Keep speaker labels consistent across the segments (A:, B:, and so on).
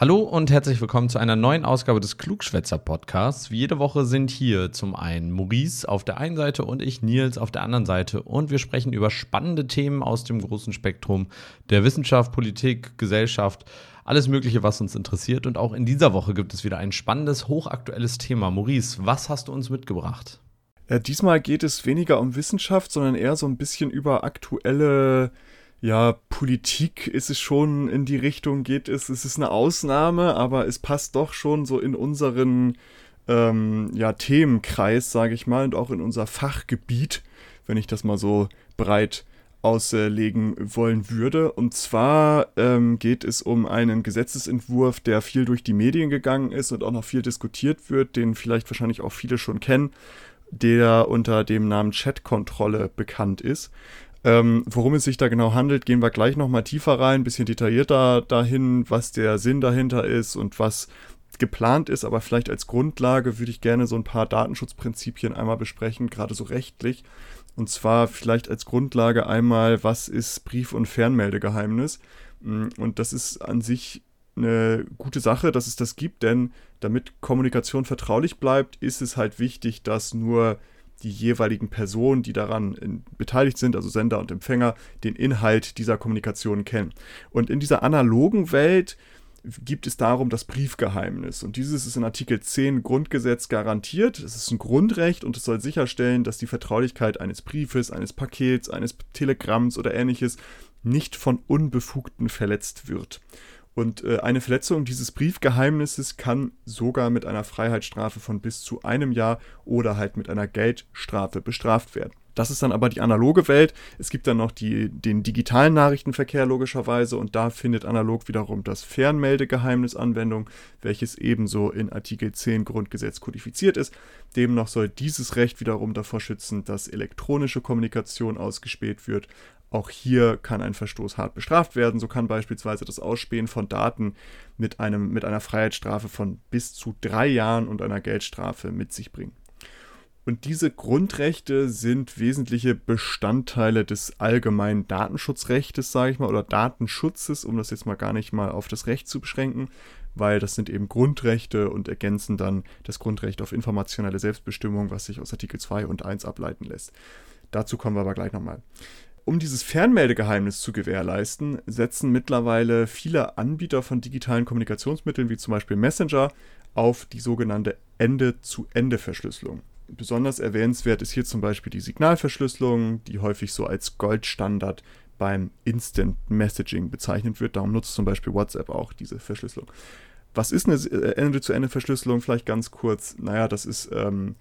A: Hallo und herzlich willkommen zu einer neuen Ausgabe des Klugschwätzer Podcasts. Wie jede Woche sind hier zum einen Maurice auf der einen Seite und ich Nils auf der anderen Seite und wir sprechen über spannende Themen aus dem großen Spektrum der Wissenschaft, Politik, Gesellschaft, alles Mögliche, was uns interessiert. Und auch in dieser Woche gibt es wieder ein spannendes, hochaktuelles Thema. Maurice, was hast du uns mitgebracht?
B: Äh, diesmal geht es weniger um Wissenschaft, sondern eher so ein bisschen über aktuelle ja, Politik ist es schon in die Richtung geht es. Es ist eine Ausnahme, aber es passt doch schon so in unseren ähm, ja, Themenkreis, sage ich mal, und auch in unser Fachgebiet, wenn ich das mal so breit auslegen wollen würde. Und zwar ähm, geht es um einen Gesetzesentwurf, der viel durch die Medien gegangen ist und auch noch viel diskutiert wird, den vielleicht wahrscheinlich auch viele schon kennen, der unter dem Namen Chatkontrolle bekannt ist. Ähm, worum es sich da genau handelt, gehen wir gleich nochmal tiefer rein, ein bisschen detaillierter dahin, was der Sinn dahinter ist und was geplant ist. Aber vielleicht als Grundlage würde ich gerne so ein paar Datenschutzprinzipien einmal besprechen, gerade so rechtlich. Und zwar vielleicht als Grundlage einmal, was ist Brief- und Fernmeldegeheimnis? Mm, und das ist an sich eine gute Sache, dass es das gibt, denn damit Kommunikation vertraulich bleibt, ist es halt wichtig, dass nur die jeweiligen Personen, die daran in, beteiligt sind, also Sender und Empfänger, den Inhalt dieser Kommunikation kennen. Und in dieser analogen Welt gibt es darum das Briefgeheimnis. Und dieses ist in Artikel 10 Grundgesetz garantiert. Es ist ein Grundrecht und es soll sicherstellen, dass die Vertraulichkeit eines Briefes, eines Pakets, eines Telegramms oder ähnliches nicht von Unbefugten verletzt wird. Und äh, eine Verletzung dieses Briefgeheimnisses kann sogar mit einer Freiheitsstrafe von bis zu einem Jahr oder halt mit einer Geldstrafe bestraft werden. Das ist dann aber die analoge Welt. Es gibt dann noch die, den digitalen Nachrichtenverkehr logischerweise und da findet analog wiederum das Fernmeldegeheimnis Anwendung, welches ebenso in Artikel 10 Grundgesetz kodifiziert ist. Demnach soll dieses Recht wiederum davor schützen, dass elektronische Kommunikation ausgespäht wird, auch hier kann ein Verstoß hart bestraft werden. So kann beispielsweise das Ausspähen von Daten mit, einem, mit einer Freiheitsstrafe von bis zu drei Jahren und einer Geldstrafe mit sich bringen. Und diese Grundrechte sind wesentliche Bestandteile des allgemeinen Datenschutzrechtes, sage ich mal, oder Datenschutzes, um das jetzt mal gar nicht mal auf das Recht zu beschränken, weil das sind eben Grundrechte und ergänzen dann das Grundrecht auf informationelle Selbstbestimmung, was sich aus Artikel 2 und 1 ableiten lässt. Dazu kommen wir aber gleich nochmal. Um dieses Fernmeldegeheimnis zu gewährleisten, setzen mittlerweile viele Anbieter von digitalen Kommunikationsmitteln, wie zum Beispiel Messenger, auf die sogenannte Ende-zu-Ende-Verschlüsselung. Besonders erwähnenswert ist hier zum Beispiel die Signalverschlüsselung, die häufig so als Goldstandard beim Instant Messaging bezeichnet wird. Darum nutzt zum Beispiel WhatsApp auch diese Verschlüsselung. Was ist eine äh, Ende-zu-Ende-Verschlüsselung? Vielleicht ganz kurz. Naja, das ist ähm,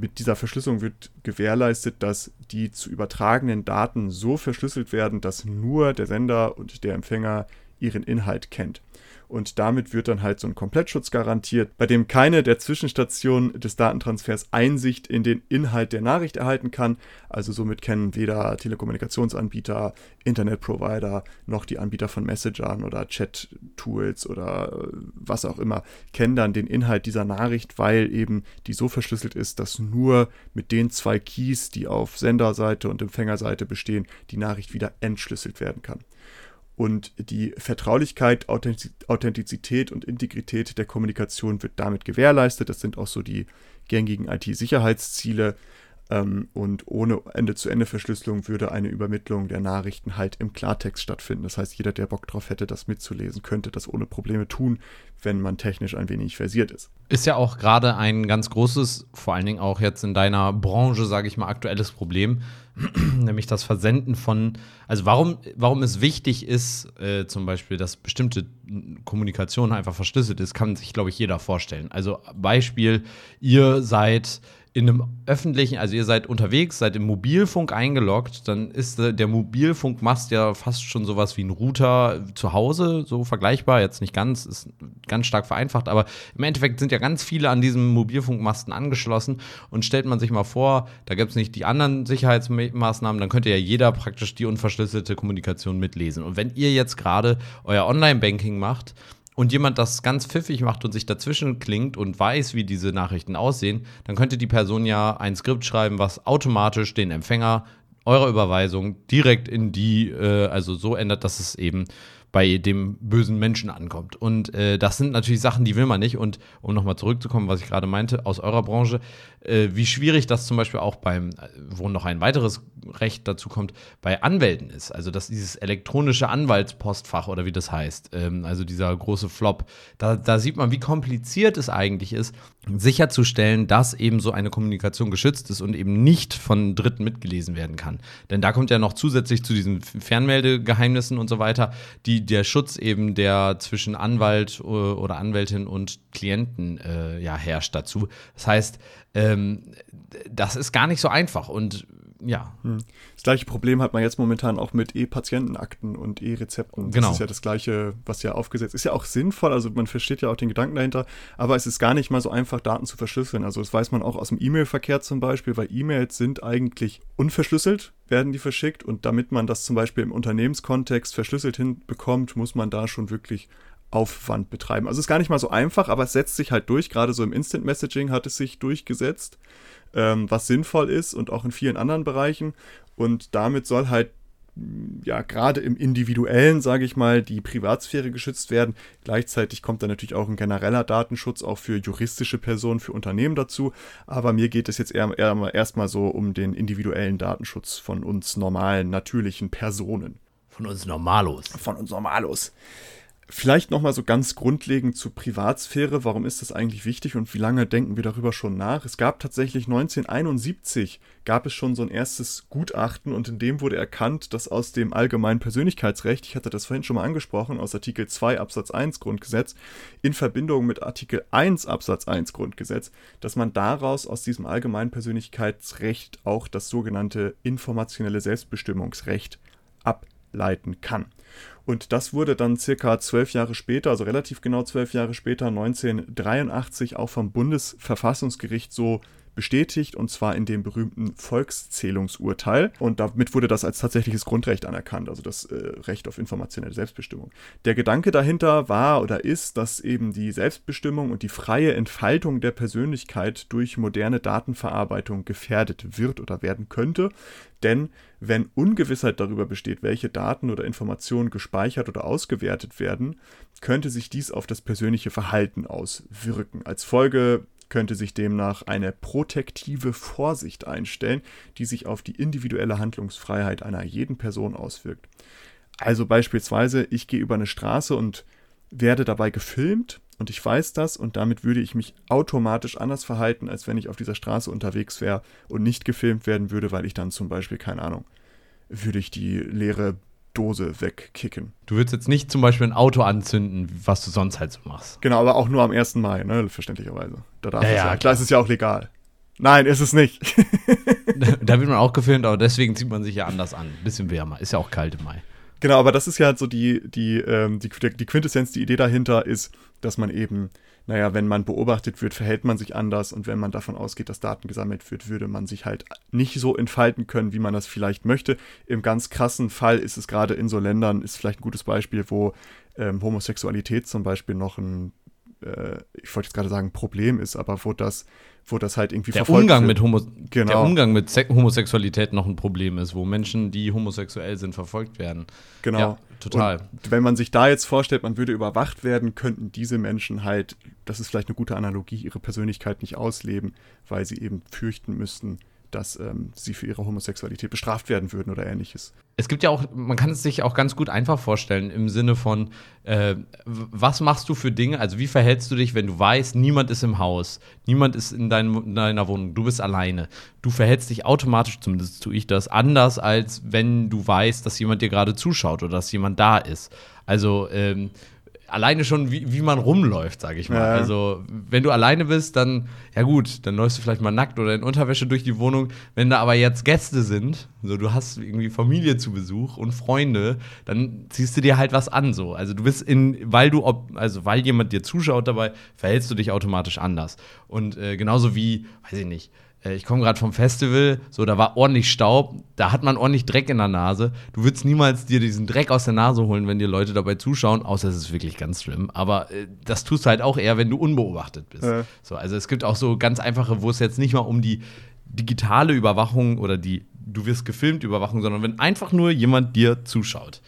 B: mit dieser Verschlüsselung wird gewährleistet, dass die zu übertragenen Daten so verschlüsselt werden, dass nur der Sender und der Empfänger ihren Inhalt kennt. Und damit wird dann halt so ein Komplettschutz garantiert, bei dem keine der Zwischenstationen des Datentransfers Einsicht in den Inhalt der Nachricht erhalten kann. Also somit kennen weder Telekommunikationsanbieter, Internetprovider noch die Anbieter von Messagern oder Chat-Tools oder äh, was auch immer, kennen dann den Inhalt dieser Nachricht, weil eben die so verschlüsselt ist, dass nur mit den zwei Keys, die auf Senderseite und Empfängerseite bestehen, die Nachricht wieder entschlüsselt werden kann. Und die Vertraulichkeit, Authentizität und Integrität der Kommunikation wird damit gewährleistet. Das sind auch so die gängigen IT-Sicherheitsziele. Ähm, und ohne Ende-zu-Ende-Verschlüsselung würde eine Übermittlung der Nachrichten halt im Klartext stattfinden. Das heißt, jeder, der Bock drauf hätte, das mitzulesen, könnte das ohne Probleme tun, wenn man technisch ein wenig versiert ist.
A: Ist ja auch gerade ein ganz großes, vor allen Dingen auch jetzt in deiner Branche, sage ich mal, aktuelles Problem, nämlich das Versenden von, also warum, warum es wichtig ist, äh, zum Beispiel, dass bestimmte Kommunikation einfach verschlüsselt ist, kann sich, glaube ich, jeder vorstellen. Also Beispiel, ihr seid in einem öffentlichen, also ihr seid unterwegs, seid im Mobilfunk eingeloggt, dann ist der Mobilfunkmast ja fast schon sowas wie ein Router zu Hause, so vergleichbar, jetzt nicht ganz, ist ganz stark vereinfacht, aber im Endeffekt sind ja ganz viele an diesem Mobilfunkmasten angeschlossen und stellt man sich mal vor, da gibt es nicht die anderen Sicherheitsmaßnahmen, dann könnte ja jeder praktisch die unverschlüsselte Kommunikation mitlesen. Und wenn ihr jetzt gerade euer Online-Banking macht, und jemand das ganz pfiffig macht und sich dazwischen klingt und weiß, wie diese Nachrichten aussehen, dann könnte die Person ja ein Skript schreiben, was automatisch den Empfänger eurer Überweisung direkt in die, äh, also so ändert, dass es eben bei dem bösen Menschen ankommt. Und äh, das sind natürlich Sachen, die will man nicht. Und um nochmal zurückzukommen, was ich gerade meinte, aus eurer Branche, äh, wie schwierig das zum Beispiel auch beim, wo noch ein weiteres Recht dazu kommt, bei Anwälten ist. Also dass dieses elektronische Anwaltspostfach oder wie das heißt, ähm, also dieser große Flop, da, da sieht man, wie kompliziert es eigentlich ist, sicherzustellen, dass eben so eine Kommunikation geschützt ist und eben nicht von Dritten mitgelesen werden kann. Denn da kommt ja noch zusätzlich zu diesen Fernmeldegeheimnissen und so weiter, die, der Schutz eben, der zwischen Anwalt äh, oder Anwältin und Klienten äh, ja, herrscht dazu. Das heißt, ähm, das ist gar nicht so einfach und ja.
B: Hm. Das gleiche Problem hat man jetzt momentan auch mit E-Patientenakten und E-Rezepten.
A: Genau.
B: Das ist ja das gleiche, was ja aufgesetzt ist. Ist ja auch sinnvoll, also man versteht ja auch den Gedanken dahinter, aber es ist gar nicht mal so einfach, Daten zu verschlüsseln. Also das weiß man auch aus dem E-Mail-Verkehr zum Beispiel, weil E-Mails sind eigentlich unverschlüsselt, werden die verschickt und damit man das zum Beispiel im Unternehmenskontext verschlüsselt hinbekommt, muss man da schon wirklich Aufwand betreiben. Also es ist gar nicht mal so einfach, aber es setzt sich halt durch. Gerade so im Instant Messaging hat es sich durchgesetzt ähm, was sinnvoll ist und auch in vielen anderen Bereichen. Und damit soll halt ja, gerade im Individuellen, sage ich mal, die Privatsphäre geschützt werden. Gleichzeitig kommt da natürlich auch ein genereller Datenschutz auch für juristische Personen, für Unternehmen dazu. Aber mir geht es jetzt eher, eher erstmal so um den individuellen Datenschutz von uns normalen, natürlichen Personen.
A: Von uns Normalos.
B: Von uns Normalos. Vielleicht nochmal so ganz grundlegend zur Privatsphäre. Warum ist das eigentlich wichtig und wie lange denken wir darüber schon nach? Es gab tatsächlich 1971 gab es schon so ein erstes Gutachten und in dem wurde erkannt, dass aus dem allgemeinen Persönlichkeitsrecht, ich hatte das vorhin schon mal angesprochen, aus Artikel 2 Absatz 1 Grundgesetz, in Verbindung mit Artikel 1 Absatz 1 Grundgesetz, dass man daraus aus diesem allgemeinen Persönlichkeitsrecht auch das sogenannte informationelle Selbstbestimmungsrecht ableiten kann. Und das wurde dann circa zwölf Jahre später, also relativ genau zwölf Jahre später, 1983, auch vom Bundesverfassungsgericht so bestätigt, und zwar in dem berühmten Volkszählungsurteil. Und damit wurde das als tatsächliches Grundrecht anerkannt, also das äh, Recht auf informationelle Selbstbestimmung. Der Gedanke dahinter war oder ist, dass eben die Selbstbestimmung und die freie Entfaltung der Persönlichkeit durch moderne Datenverarbeitung gefährdet wird oder werden könnte. Denn wenn Ungewissheit darüber besteht, welche Daten oder Informationen gespeichert oder ausgewertet werden, könnte sich dies auf das persönliche Verhalten auswirken. Als Folge könnte sich demnach eine protektive Vorsicht einstellen, die sich auf die individuelle Handlungsfreiheit einer jeden Person auswirkt. Also beispielsweise, ich gehe über eine Straße und werde dabei gefilmt und ich weiß das und damit würde ich mich automatisch anders verhalten, als wenn ich auf dieser Straße unterwegs wäre und nicht gefilmt werden würde, weil ich dann zum Beispiel, keine Ahnung, würde ich die leere Dose wegkicken.
A: Du würdest jetzt nicht zum Beispiel ein Auto anzünden, was du sonst halt so machst.
B: Genau, aber auch nur am 1. Mai, ne, verständlicherweise. Da darf ja, ja, klar, ist es ja auch legal. Nein, ist es nicht.
A: da wird man auch gefilmt, aber deswegen zieht man sich ja anders an. Bisschen wärmer. Ist ja auch kalt im Mai.
B: Genau, aber das ist ja halt so die, die, ähm, die, die Quintessenz, die Idee dahinter ist, dass man eben, naja, wenn man beobachtet wird, verhält man sich anders und wenn man davon ausgeht, dass Daten gesammelt wird, würde man sich halt nicht so entfalten können, wie man das vielleicht möchte. Im ganz krassen Fall ist es gerade in so Ländern, ist vielleicht ein gutes Beispiel, wo ähm, Homosexualität zum Beispiel noch ein äh, ich wollte jetzt gerade sagen, Problem ist, aber wo das, wo das halt irgendwie
A: der Umgang wird. mit Homo genau. Der Umgang mit Se Homosexualität noch ein Problem ist, wo Menschen, die homosexuell sind, verfolgt werden.
B: Genau. Ja,
A: total.
B: Und wenn man sich da jetzt vorstellt, man würde überwacht werden, könnten diese Menschen halt, das ist vielleicht eine gute Analogie, ihre Persönlichkeit nicht ausleben, weil sie eben fürchten müssten, dass ähm, sie für ihre Homosexualität bestraft werden würden oder ähnliches.
A: Es gibt ja auch, man kann es sich auch ganz gut einfach vorstellen im Sinne von, äh, was machst du für Dinge, also wie verhältst du dich, wenn du weißt, niemand ist im Haus, niemand ist in, dein, in deiner Wohnung, du bist alleine. Du verhältst dich automatisch, zumindest tue ich das, anders, als wenn du weißt, dass jemand dir gerade zuschaut oder dass jemand da ist. Also, ähm, alleine schon, wie, wie man rumläuft, sage ich mal. Ja. Also, wenn du alleine bist, dann, ja gut, dann läufst du vielleicht mal nackt oder in Unterwäsche durch die Wohnung. Wenn da aber jetzt Gäste sind, so du hast irgendwie Familie zu Besuch und Freunde, dann ziehst du dir halt was an, so. Also, du bist in, weil du, also, weil jemand dir zuschaut dabei, verhältst du dich automatisch anders. Und äh, genauso wie, weiß ich nicht, ich komme gerade vom Festival, so, da war ordentlich Staub, da hat man ordentlich Dreck in der Nase. Du würdest niemals dir diesen Dreck aus der Nase holen, wenn dir Leute dabei zuschauen, außer es ist wirklich ganz schlimm. Aber äh, das tust du halt auch eher, wenn du unbeobachtet bist. Ja. So, also es gibt auch so ganz einfache, wo es jetzt nicht mal um die digitale Überwachung oder die du wirst gefilmt Überwachung, sondern wenn einfach nur jemand dir zuschaut.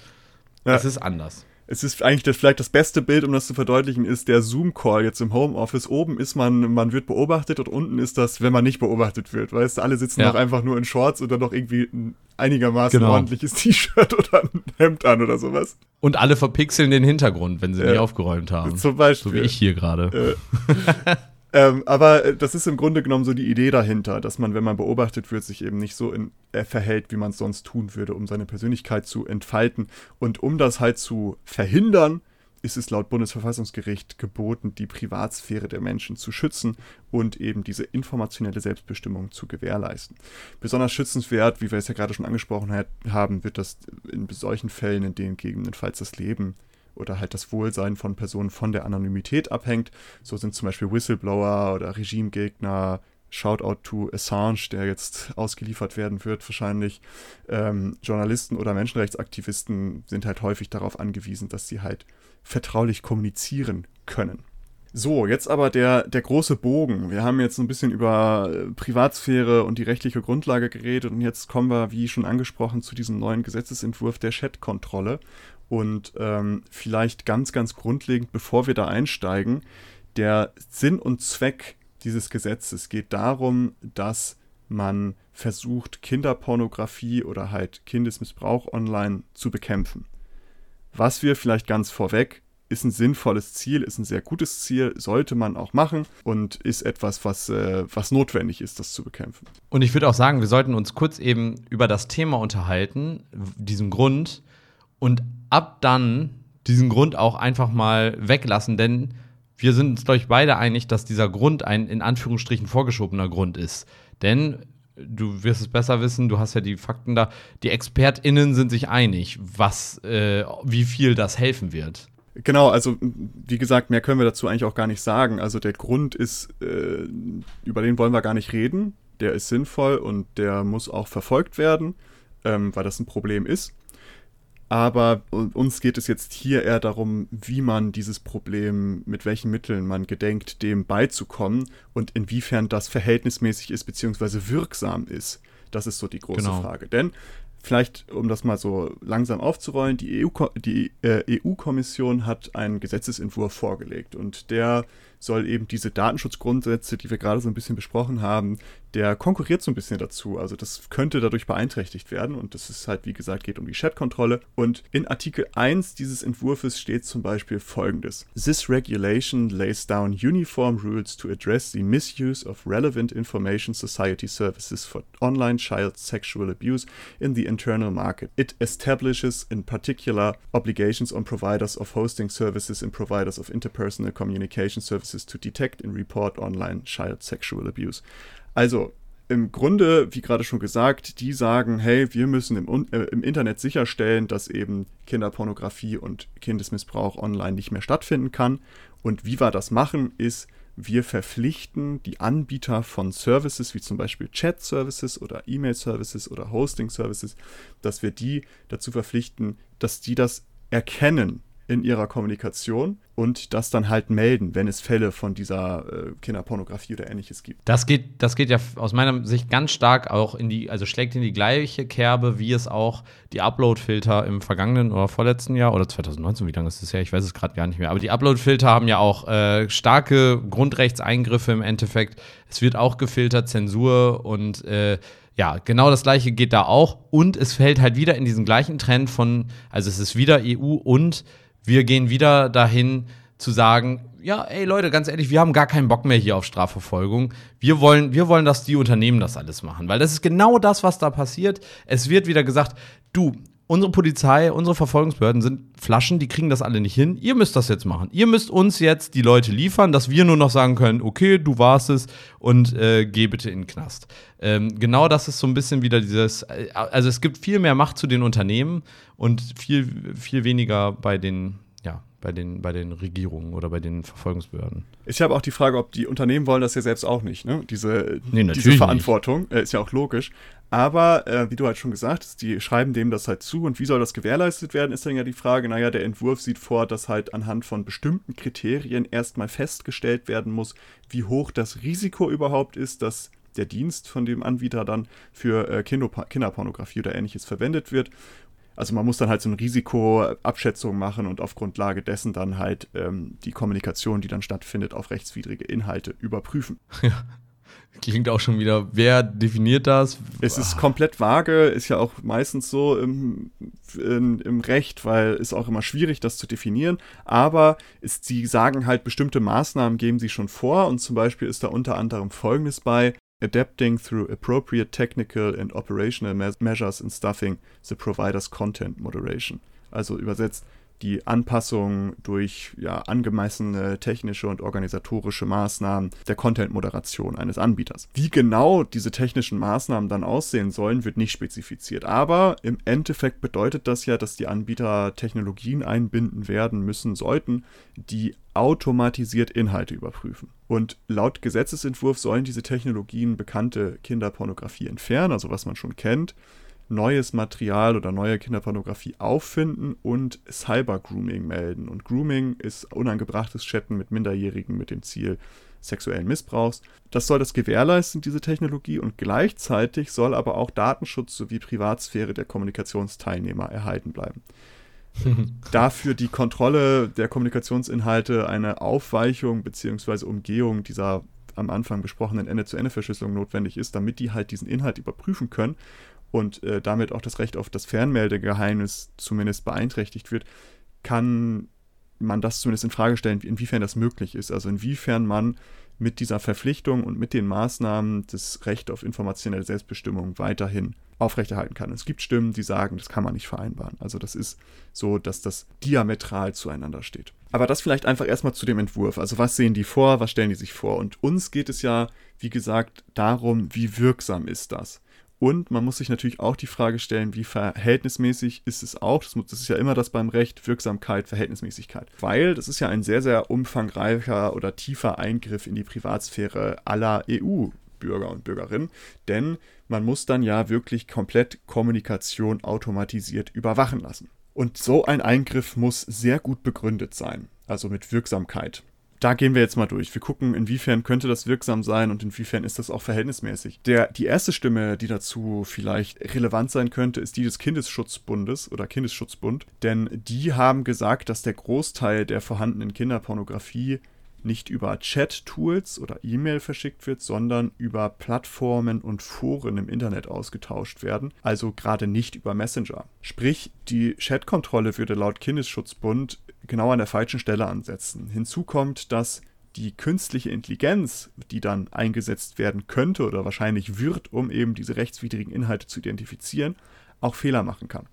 A: Ja. Das ist anders
B: es ist eigentlich das, vielleicht das beste Bild, um das zu verdeutlichen, ist der Zoom-Call jetzt im Homeoffice. Oben ist man, man wird beobachtet und unten ist das, wenn man nicht beobachtet wird. Weißt du, alle sitzen ja. noch einfach nur in Shorts oder noch irgendwie ein einigermaßen genau. ordentliches T-Shirt oder ein Hemd an oder sowas.
A: Und alle verpixeln den Hintergrund, wenn sie ja. nicht aufgeräumt haben.
B: Zum Beispiel.
A: So wie ich hier gerade.
B: Äh. Ähm, aber äh, das ist im Grunde genommen so die Idee dahinter, dass man, wenn man beobachtet wird, sich eben nicht so in, äh, verhält, wie man es sonst tun würde, um seine Persönlichkeit zu entfalten. Und um das halt zu verhindern, ist es laut Bundesverfassungsgericht geboten, die Privatsphäre der Menschen zu schützen und eben diese informationelle Selbstbestimmung zu gewährleisten. Besonders schützenswert, wie wir es ja gerade schon angesprochen haben, wird das in solchen Fällen, in denen gegebenenfalls das Leben oder halt das Wohlsein von Personen von der Anonymität abhängt. So sind zum Beispiel Whistleblower oder Regimegegner, Shoutout to Assange, der jetzt ausgeliefert werden wird, wahrscheinlich. Ähm, Journalisten oder Menschenrechtsaktivisten sind halt häufig darauf angewiesen, dass sie halt vertraulich kommunizieren können. So, jetzt aber der, der große Bogen. Wir haben jetzt ein bisschen über äh, Privatsphäre und die rechtliche Grundlage geredet und jetzt kommen wir, wie schon angesprochen, zu diesem neuen Gesetzesentwurf der Chat-Kontrolle. Und ähm, vielleicht ganz, ganz grundlegend, bevor wir da einsteigen, der Sinn und Zweck dieses Gesetzes geht darum, dass man versucht, Kinderpornografie oder halt Kindesmissbrauch online zu bekämpfen. Was wir vielleicht ganz vorweg ist ein sinnvolles Ziel, ist ein sehr gutes Ziel, sollte man auch machen und ist etwas, was, äh, was notwendig ist, das zu bekämpfen.
A: Und ich würde auch sagen, wir sollten uns kurz eben über das Thema unterhalten, diesen Grund, und ab dann diesen Grund auch einfach mal weglassen, denn wir sind uns, glaube ich, beide einig, dass dieser Grund ein in Anführungsstrichen vorgeschobener Grund ist. Denn du wirst es besser wissen, du hast ja die Fakten da. Die ExpertInnen sind sich einig, was, äh, wie viel das helfen wird.
B: Genau, also wie gesagt, mehr können wir dazu eigentlich auch gar nicht sagen. Also der Grund ist, äh, über den wollen wir gar nicht reden. Der ist sinnvoll und der muss auch verfolgt werden, ähm, weil das ein Problem ist. Aber uns geht es jetzt hier eher darum, wie man dieses Problem, mit welchen Mitteln man gedenkt, dem beizukommen und inwiefern das verhältnismäßig ist bzw. wirksam ist. Das ist so die große genau. Frage. Denn vielleicht, um das mal so langsam aufzurollen, die EU-Kommission äh, EU hat einen Gesetzesentwurf vorgelegt und der soll eben diese Datenschutzgrundsätze, die wir gerade so ein bisschen besprochen haben, der konkurriert so ein bisschen dazu. Also das könnte dadurch beeinträchtigt werden und das ist halt, wie gesagt, geht um die Chatkontrolle. Und in Artikel 1 dieses Entwurfs steht zum Beispiel folgendes. This regulation lays down uniform rules to address the misuse of relevant information society services for online child sexual abuse in the internal market. It establishes in particular obligations on providers of hosting services and providers of interpersonal communication services to detect and report online child sexual abuse. Also im Grunde, wie gerade schon gesagt, die sagen, hey, wir müssen im, äh, im, Internet sicherstellen, dass eben Kinderpornografie und Kindesmissbrauch online nicht mehr stattfinden kann. Und wie wir das machen, ist, wir verpflichten die Anbieter von Services, wie zum Beispiel Chat-Services oder E-Mail-Services oder Hosting-Services, dass wir die dazu verpflichten, dass die das erkennen in ihrer Kommunikation und das dann halt melden, wenn es Fälle von dieser äh, Kinderpornografie oder ähnliches gibt.
A: Das geht, das geht ja aus meiner Sicht ganz stark auch in die, also schlägt in die gleiche Kerbe, wie es auch die Upload-Filter im vergangenen oder vorletzten Jahr oder 2019, wie lange ist das her? Ich weiß es gerade gar nicht mehr. Aber die Upload-Filter haben ja auch äh, starke Grundrechtseingriffe im Endeffekt. Es wird auch gefiltert, Zensur und äh, ja, genau das gleiche geht da auch. Und es fällt halt wieder in diesen gleichen Trend von, also es ist wieder EU und wir gehen wieder dahin zu sagen, ja, ey Leute, ganz ehrlich, wir haben gar keinen Bock mehr hier auf Strafverfolgung. Wir wollen, wir wollen, dass die Unternehmen das alles machen, weil das ist genau das, was da passiert. Es wird wieder gesagt, du, unsere Polizei, unsere Verfolgungsbehörden sind Flaschen, die kriegen das alle nicht hin. Ihr müsst das jetzt machen. Ihr müsst uns jetzt die Leute liefern, dass wir nur noch sagen können, okay, du warst es und äh, geh bitte in den Knast. Ähm, genau das ist so ein bisschen wieder dieses, äh, also es gibt viel mehr Macht zu den Unternehmen und viel, viel weniger bei den, ja, bei den, bei den Regierungen oder bei den Verfolgungsbehörden.
B: Ich habe auch die Frage, ob die Unternehmen wollen das ja selbst auch nicht, ne? Diese, nee, diese Verantwortung. Äh, ist ja auch logisch. Aber, äh, wie du halt schon gesagt hast, die schreiben dem das halt zu. Und wie soll das gewährleistet werden, ist dann ja die Frage, naja, der Entwurf sieht vor, dass halt anhand von bestimmten Kriterien erstmal festgestellt werden muss, wie hoch das Risiko überhaupt ist, dass der Dienst von dem Anbieter dann für äh, Kinderpornografie oder ähnliches verwendet wird. Also man muss dann halt so eine Risikoabschätzung machen und auf Grundlage dessen dann halt ähm, die Kommunikation, die dann stattfindet, auf rechtswidrige Inhalte überprüfen.
A: Ja. Klingt auch schon wieder, wer definiert das?
B: Es ist komplett vage, ist ja auch meistens so im, in, im Recht, weil es auch immer schwierig, das zu definieren. Aber ist, sie sagen halt, bestimmte Maßnahmen geben sie schon vor und zum Beispiel ist da unter anderem Folgendes bei. Adapting through appropriate technical and operational measures in stuffing the provider's content moderation. Also übersetzt, die Anpassung durch ja, angemessene technische und organisatorische Maßnahmen der Content-Moderation eines Anbieters. Wie genau diese technischen Maßnahmen dann aussehen sollen, wird nicht spezifiziert. Aber im Endeffekt bedeutet das ja, dass die Anbieter Technologien einbinden werden müssen sollten, die automatisiert Inhalte überprüfen. Und laut Gesetzesentwurf sollen diese Technologien bekannte Kinderpornografie entfernen, also was man schon kennt neues Material oder neue Kinderpornografie auffinden und Cyber-Grooming melden. Und Grooming ist unangebrachtes Chatten mit Minderjährigen mit dem Ziel sexuellen Missbrauchs. Das soll das gewährleisten, diese Technologie, und gleichzeitig soll aber auch Datenschutz sowie Privatsphäre der Kommunikationsteilnehmer erhalten bleiben. Dafür die Kontrolle der Kommunikationsinhalte eine Aufweichung bzw. Umgehung dieser am Anfang besprochenen Ende-zu-Ende-Verschlüsselung notwendig ist, damit die halt diesen Inhalt überprüfen können und äh, damit auch das Recht auf das Fernmeldegeheimnis zumindest beeinträchtigt wird, kann man das zumindest in Frage stellen, inwiefern das möglich ist. Also inwiefern man mit dieser Verpflichtung und mit den Maßnahmen das Recht auf informationelle Selbstbestimmung weiterhin aufrechterhalten kann. Es gibt Stimmen, die sagen, das kann man nicht vereinbaren. Also das ist so, dass das diametral zueinander steht. Aber das vielleicht einfach erstmal zu dem Entwurf. Also was sehen die vor, was stellen die sich vor? Und uns geht es ja, wie gesagt, darum, wie wirksam ist das? Und man muss sich natürlich auch die Frage stellen, wie verhältnismäßig ist es auch, das, ist ja immer das beim Recht, Wirksamkeit, Verhältnismäßigkeit. Weil das ist ja ein sehr, sehr umfangreicher oder tiefer Eingriff in die Privatsphäre aller EU-Bürger und Bürgerinnen. Denn man muss dann ja wirklich komplett Kommunikation automatisiert überwachen lassen. Und so ein Eingriff muss sehr gut begründet sein, also mit Wirksamkeit da gehen wir jetzt mal durch. Wir gucken, inwiefern könnte das wirksam sein und inwiefern ist das auch verhältnismäßig. Der, die erste Stimme, die dazu vielleicht relevant sein könnte, ist die des Kindesschutzbundes oder Kindesschutzbund. Denn die haben gesagt, dass der Großteil der vorhandenen Kinderpornografie nicht über Chat-Tools oder E-Mail verschickt wird, sondern über Plattformen und Foren im Internet ausgetauscht werden, also gerade nicht über Messenger. Sprich, die Chat-Kontrolle würde laut Kindesschutzbund genau an der falschen Stelle ansetzen. Hinzu kommt, dass die künstliche Intelligenz, die dann eingesetzt werden könnte oder wahrscheinlich wird, um eben diese rechtswidrigen Inhalte zu identifizieren, auch Fehler machen kann.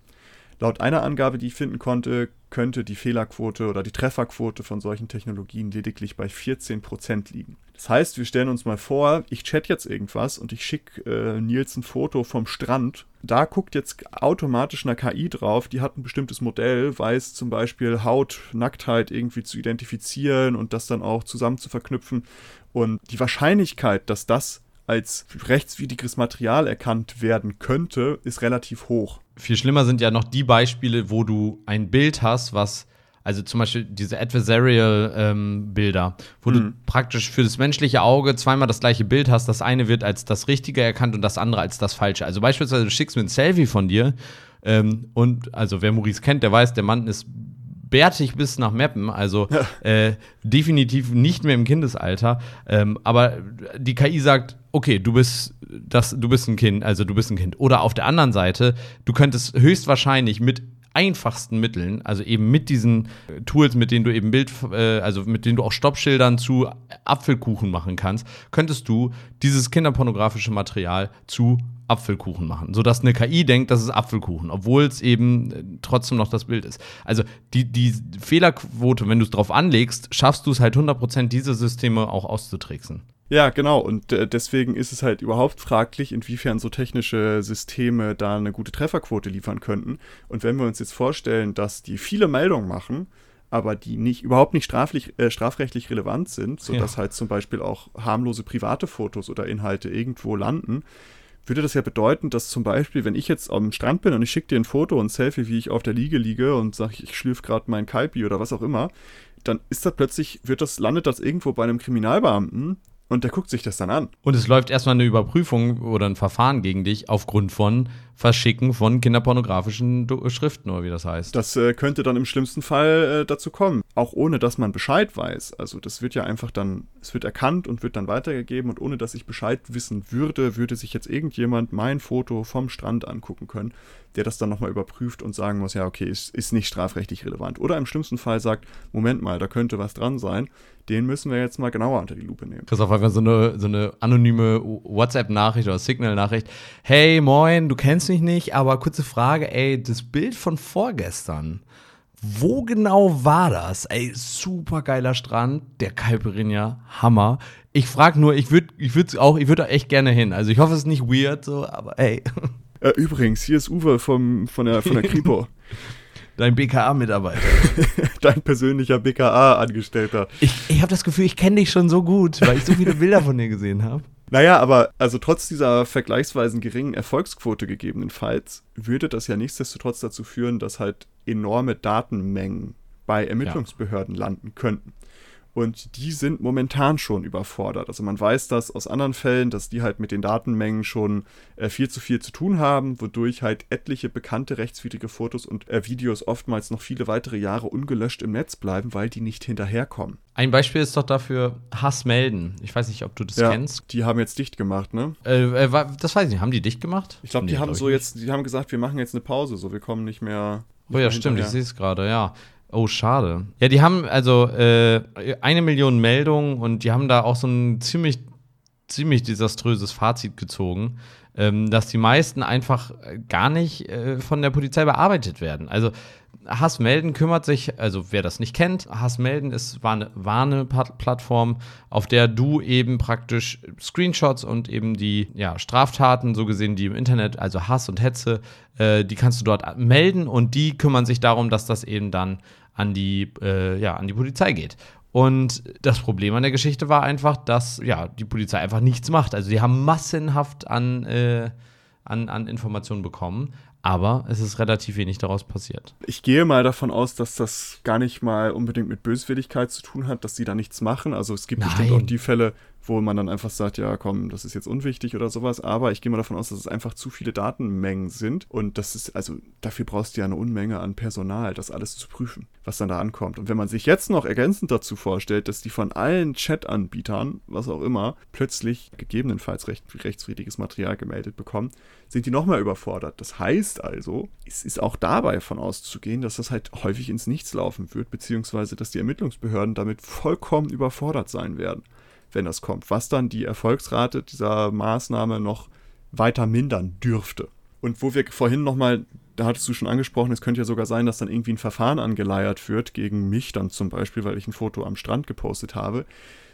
B: Laut einer Angabe, die ich finden konnte, könnte die Fehlerquote oder die Trefferquote von solchen Technologien lediglich bei 14% liegen. Das heißt, wir stellen uns mal vor, ich chat jetzt irgendwas und ich schicke äh, Nils ein Foto vom Strand. Da guckt jetzt automatisch eine KI drauf, die hat ein bestimmtes Modell, weiß zum Beispiel Haut, Nacktheit irgendwie zu identifizieren und das dann auch zusammen zu verknüpfen. Und die Wahrscheinlichkeit, dass das als rechtswidriges Material erkannt werden könnte, ist relativ hoch.
A: Viel schlimmer sind ja noch die Beispiele, wo du ein Bild hast, was, also zum Beispiel diese Adversarial-Bilder, ähm, wo mhm. du praktisch für das menschliche Auge zweimal das gleiche Bild hast. Das eine wird als das Richtige erkannt und das andere als das Falsche. Also beispielsweise du schickst mir ein Selfie von dir ähm, und also wer Maurice kennt, der weiß, der Mann ist bärtig bis nach Meppen, also äh, definitiv nicht mehr im Kindesalter. Ähm, aber die KI sagt, okay, du bist das, du bist ein Kind, also du bist ein Kind. Oder auf der anderen Seite, du könntest höchstwahrscheinlich mit einfachsten Mitteln, also eben mit diesen Tools, mit denen du eben Bild, äh, also mit denen du auch Stoppschildern zu Apfelkuchen machen kannst, könntest du dieses kinderpornografische Material zu Apfelkuchen machen, sodass eine KI denkt, das ist Apfelkuchen, obwohl es eben äh, trotzdem noch das Bild ist. Also die, die Fehlerquote, wenn du es drauf anlegst, schaffst du es halt 100% diese Systeme auch auszutricksen.
B: Ja, genau. Und äh, deswegen ist es halt überhaupt fraglich, inwiefern so technische Systeme da eine gute Trefferquote liefern könnten. Und wenn wir uns jetzt vorstellen, dass die viele Meldungen machen, aber die nicht überhaupt nicht straflich, äh, strafrechtlich relevant sind, sodass ja. halt zum Beispiel auch harmlose private Fotos oder Inhalte irgendwo landen, würde das ja bedeuten, dass zum Beispiel, wenn ich jetzt am Strand bin und ich schicke dir ein Foto und ein Selfie, wie ich auf der Liege liege und sage, ich schlürfe gerade mein Kalpi oder was auch immer, dann ist das plötzlich, wird das, landet das irgendwo bei einem Kriminalbeamten und der guckt sich das dann an.
A: Und es läuft erstmal eine Überprüfung oder ein Verfahren gegen dich aufgrund von, Verschicken von kinderpornografischen Schriften oder wie das heißt.
B: Das äh, könnte dann im schlimmsten Fall äh, dazu kommen, auch ohne dass man Bescheid weiß. Also das wird ja einfach dann, es wird erkannt und wird dann weitergegeben und ohne dass ich Bescheid wissen würde, würde sich jetzt irgendjemand mein Foto vom Strand angucken können, der das dann nochmal überprüft und sagen muss, ja okay, ist, ist nicht strafrechtlich relevant. Oder im schlimmsten Fall sagt, Moment mal, da könnte was dran sein den müssen wir jetzt mal genauer unter die Lupe nehmen.
A: Christoph, einfach so eine, so eine anonyme WhatsApp-Nachricht oder Signal-Nachricht. Hey, moin, du kennst mich nicht, aber kurze Frage, ey, das Bild von vorgestern, wo genau war das? Ey, super geiler Strand, der Caipirinha, Hammer. Ich frag nur, ich würde ich würd auch, ich würde da echt gerne hin. Also ich hoffe, es ist nicht weird, so, aber ey.
B: Äh, übrigens, hier ist Uwe vom, von der, von der Kripo.
A: Dein BKA-Mitarbeiter.
B: Dein persönlicher BKA-Angestellter.
A: Ich, ich habe das Gefühl, ich kenne dich schon so gut, weil ich so viele Bilder von dir gesehen habe.
B: Naja, aber also trotz dieser vergleichsweise geringen Erfolgsquote gegebenenfalls, würde das ja nichtsdestotrotz dazu führen, dass halt enorme Datenmengen bei Ermittlungsbehörden ja. landen könnten. Und die sind momentan schon überfordert. Also man weiß das aus anderen Fällen, dass die halt mit den Datenmengen schon äh, viel zu viel zu tun haben, wodurch halt etliche bekannte rechtswidrige Fotos und äh, Videos oftmals noch viele weitere Jahre ungelöscht im Netz bleiben, weil die nicht hinterherkommen.
A: Ein Beispiel ist doch dafür Hass melden. Ich weiß nicht, ob du das ja, kennst.
B: Die haben jetzt dicht gemacht, ne?
A: Äh, äh das weiß ich nicht. Haben die dicht gemacht?
B: Ich glaube, die nee, haben glaub so jetzt, die haben gesagt, wir machen jetzt eine Pause, so wir kommen nicht mehr.
A: oh ja, stimmt, ich sehe es gerade, ja. Oh, schade. Ja, die haben also äh, eine Million Meldungen und die haben da auch so ein ziemlich, ziemlich desaströses Fazit gezogen, ähm, dass die meisten einfach gar nicht äh, von der Polizei bearbeitet werden. Also Hassmelden kümmert sich, also wer das nicht kennt, Hassmelden ist, war eine, war eine Plattform, auf der du eben praktisch Screenshots und eben die ja, Straftaten, so gesehen, die im Internet, also Hass und Hetze, äh, die kannst du dort melden und die kümmern sich darum, dass das eben dann an die, äh, ja, an die Polizei geht. Und das Problem an der Geschichte war einfach, dass ja, die Polizei einfach nichts macht. Also die haben massenhaft an, äh, an, an Informationen bekommen, aber es ist relativ wenig daraus passiert.
B: Ich gehe mal davon aus, dass das gar nicht mal unbedingt mit Böswilligkeit zu tun hat, dass sie da nichts machen. Also es gibt Nein. bestimmt auch die Fälle, wo man dann einfach sagt, ja, komm, das ist jetzt unwichtig oder sowas. Aber ich gehe mal davon aus, dass es einfach zu viele Datenmengen sind. Und das ist, also dafür brauchst du ja eine Unmenge an Personal, das alles zu prüfen, was dann da ankommt. Und wenn man sich jetzt noch ergänzend dazu vorstellt, dass die von allen Chat-Anbietern, was auch immer, plötzlich gegebenenfalls recht, rechtswidriges Material gemeldet bekommen, sind die nochmal überfordert. Das heißt also, es ist auch dabei von auszugehen, dass das halt häufig ins Nichts laufen wird, beziehungsweise dass die Ermittlungsbehörden damit vollkommen überfordert sein werden wenn das kommt, was dann die Erfolgsrate dieser Maßnahme noch weiter mindern dürfte. Und wo wir vorhin nochmal, da hattest du schon angesprochen, es könnte ja sogar sein, dass dann irgendwie ein Verfahren angeleiert wird, gegen mich dann zum Beispiel, weil ich ein Foto am Strand gepostet habe.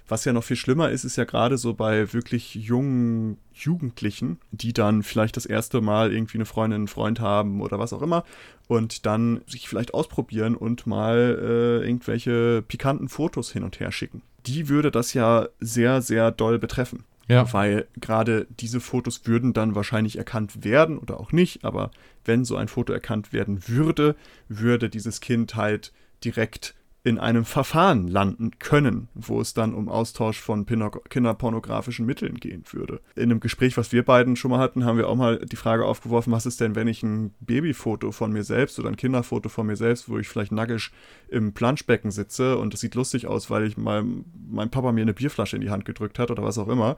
B: Was ja noch viel schlimmer ist, ist ja gerade so bei wirklich jungen Jugendlichen, die dann vielleicht das erste Mal irgendwie eine Freundin, einen Freund haben oder was auch immer und dann sich vielleicht ausprobieren und mal äh, irgendwelche pikanten Fotos hin und her schicken. Die würde das ja sehr, sehr doll betreffen. Ja. Weil gerade diese Fotos würden dann wahrscheinlich erkannt werden oder auch nicht, aber wenn so ein Foto erkannt werden würde, würde dieses Kind halt direkt in einem Verfahren landen können, wo es dann um Austausch von kinderpornografischen Mitteln gehen würde. In einem Gespräch, was wir beiden schon mal hatten, haben wir auch mal die Frage aufgeworfen, was ist denn, wenn ich ein Babyfoto von mir selbst oder ein Kinderfoto von mir selbst, wo ich vielleicht nackig im Planschbecken sitze und das sieht lustig aus, weil ich mal mein Papa mir eine Bierflasche in die Hand gedrückt hat oder was auch immer.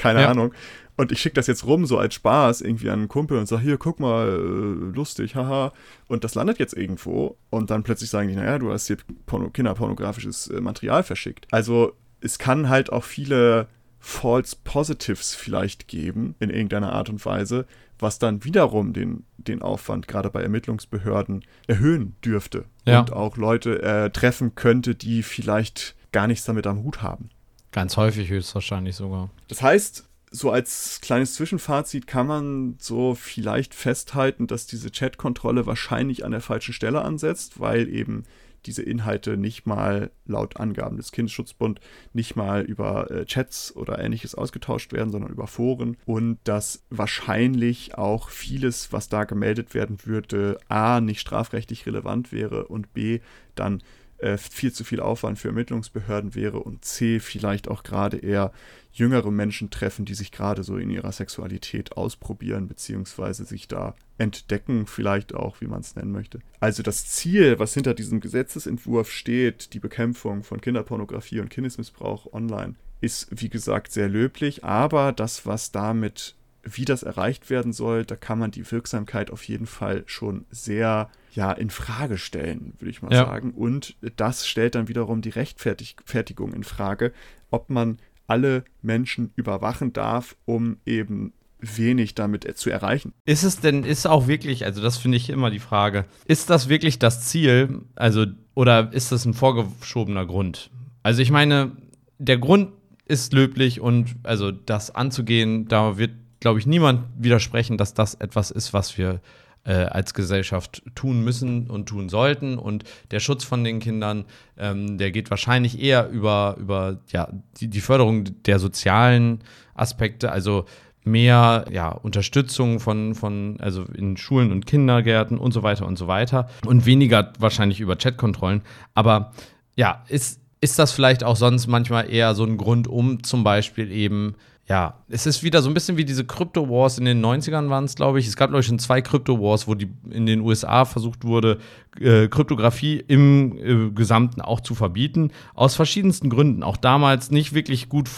B: Keine ja. Ahnung. Und ich schicke das jetzt rum, so als Spaß, irgendwie an einen Kumpel und sage, hier, guck mal, äh, lustig, haha. Und das landet jetzt irgendwo. Und dann plötzlich sagen die, naja, du hast hier porno kinderpornografisches äh, Material verschickt. Also es kann halt auch viele False Positives vielleicht geben, in irgendeiner Art und Weise, was dann wiederum den, den Aufwand gerade bei Ermittlungsbehörden erhöhen dürfte. Ja. Und auch Leute äh, treffen könnte, die vielleicht gar nichts damit am Hut haben.
A: Ganz häufig höchstwahrscheinlich sogar.
B: Das heißt, so als kleines Zwischenfazit kann man so vielleicht festhalten, dass diese Chat-Kontrolle wahrscheinlich an der falschen Stelle ansetzt, weil eben diese Inhalte nicht mal laut Angaben des Kindesschutzbund nicht mal über äh, Chats oder ähnliches ausgetauscht werden, sondern über Foren und dass wahrscheinlich auch vieles, was da gemeldet werden würde, a nicht strafrechtlich relevant wäre und b dann äh, viel zu viel Aufwand für Ermittlungsbehörden wäre und C, vielleicht auch gerade eher jüngere Menschen treffen, die sich gerade so in ihrer Sexualität ausprobieren, beziehungsweise sich da entdecken, vielleicht auch, wie man es nennen möchte. Also das Ziel, was hinter diesem Gesetzesentwurf steht, die Bekämpfung von Kinderpornografie und Kindesmissbrauch online, ist wie gesagt sehr löblich, aber das, was damit, wie das erreicht werden soll, da kann man die Wirksamkeit auf jeden Fall schon sehr ja, in Frage stellen, würde ich mal ja. sagen. Und das stellt dann wiederum die Rechtfertigung in Frage, ob man alle Menschen überwachen darf, um eben wenig damit zu erreichen.
A: Ist es denn, ist auch wirklich, also das finde ich immer die Frage, ist das wirklich das Ziel, also, oder ist das ein vorgeschobener Grund? Also ich meine, der Grund ist löblich und also das anzugehen, da wird, glaube ich, niemand widersprechen, dass das etwas ist, was wir äh, als Gesellschaft tun müssen und tun sollten. Und der Schutz von den Kindern, ähm, der geht wahrscheinlich eher über, über ja, die, die Förderung der sozialen Aspekte, also mehr ja, Unterstützung von, von, also in Schulen und Kindergärten und so weiter und so weiter. Und weniger wahrscheinlich über Chatkontrollen. Aber ja, ist, ist das vielleicht auch sonst manchmal eher so ein Grund, um zum Beispiel eben ja, es ist wieder so ein bisschen wie diese Crypto-Wars in den 90ern waren es, glaube ich. Es gab, glaube ich, schon zwei Crypto-Wars, wo die in den USA versucht wurde, äh, Kryptographie im äh, Gesamten auch zu verbieten. Aus verschiedensten Gründen. Auch damals nicht wirklich gut,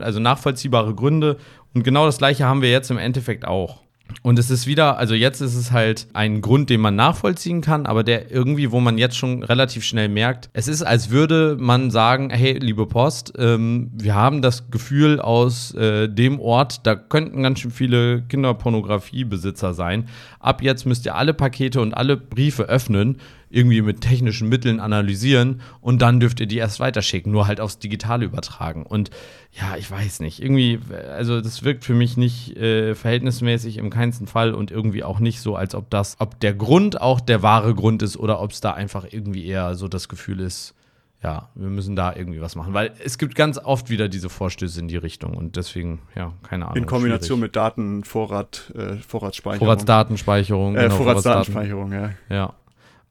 A: also nachvollziehbare Gründe. Und genau das Gleiche haben wir jetzt im Endeffekt auch. Und es ist wieder, also jetzt ist es halt ein Grund, den man nachvollziehen kann, aber der irgendwie, wo man jetzt schon relativ schnell merkt, es ist, als würde man sagen, hey, liebe Post, ähm, wir haben das Gefühl aus äh, dem Ort, da könnten ganz schön viele Kinderpornografiebesitzer sein. Ab jetzt müsst ihr alle Pakete und alle Briefe öffnen irgendwie mit technischen Mitteln analysieren und dann dürft ihr die erst weiterschicken, nur halt aufs Digitale übertragen. Und ja, ich weiß nicht, irgendwie, also das wirkt für mich nicht äh, verhältnismäßig im keinsten Fall und irgendwie auch nicht so, als ob das, ob der Grund auch der wahre Grund ist oder ob es da einfach irgendwie eher so das Gefühl ist, ja, wir müssen da irgendwie was machen, weil es gibt ganz oft wieder diese Vorstöße in die Richtung und deswegen, ja, keine Ahnung.
B: In Kombination schwierig. mit Datenvorrat, äh, Vorratsspeicherung.
A: Vorratsdatenspeicherung.
B: Äh, genau, Vorratsdatenspeicherung, ja.
A: Ja,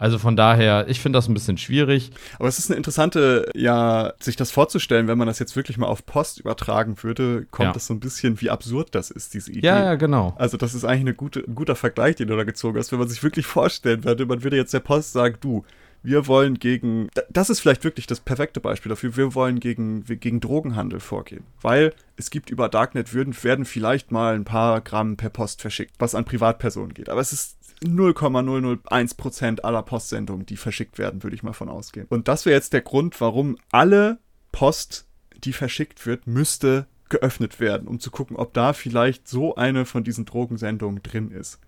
A: also von daher, ich finde das ein bisschen schwierig.
B: Aber es ist eine interessante, ja, sich das vorzustellen, wenn man das jetzt wirklich mal auf Post übertragen würde, kommt ja. das so ein bisschen, wie absurd das ist, diese Idee.
A: Ja, ja, genau.
B: Also das ist eigentlich eine gute, ein guter Vergleich, den du da gezogen hast, wenn man sich wirklich vorstellen würde, man würde jetzt der Post sagen, du, wir wollen gegen, das ist vielleicht wirklich das perfekte Beispiel dafür, wir wollen gegen, gegen Drogenhandel vorgehen. Weil es gibt über Darknet, würden, werden vielleicht mal ein paar Gramm per Post verschickt, was an Privatpersonen geht. Aber es ist 0,001% aller Postsendungen, die verschickt werden, würde ich mal von ausgehen. Und das wäre jetzt der Grund, warum alle Post, die verschickt wird, müsste geöffnet werden, um zu gucken, ob da vielleicht so eine von diesen Drogensendungen drin ist.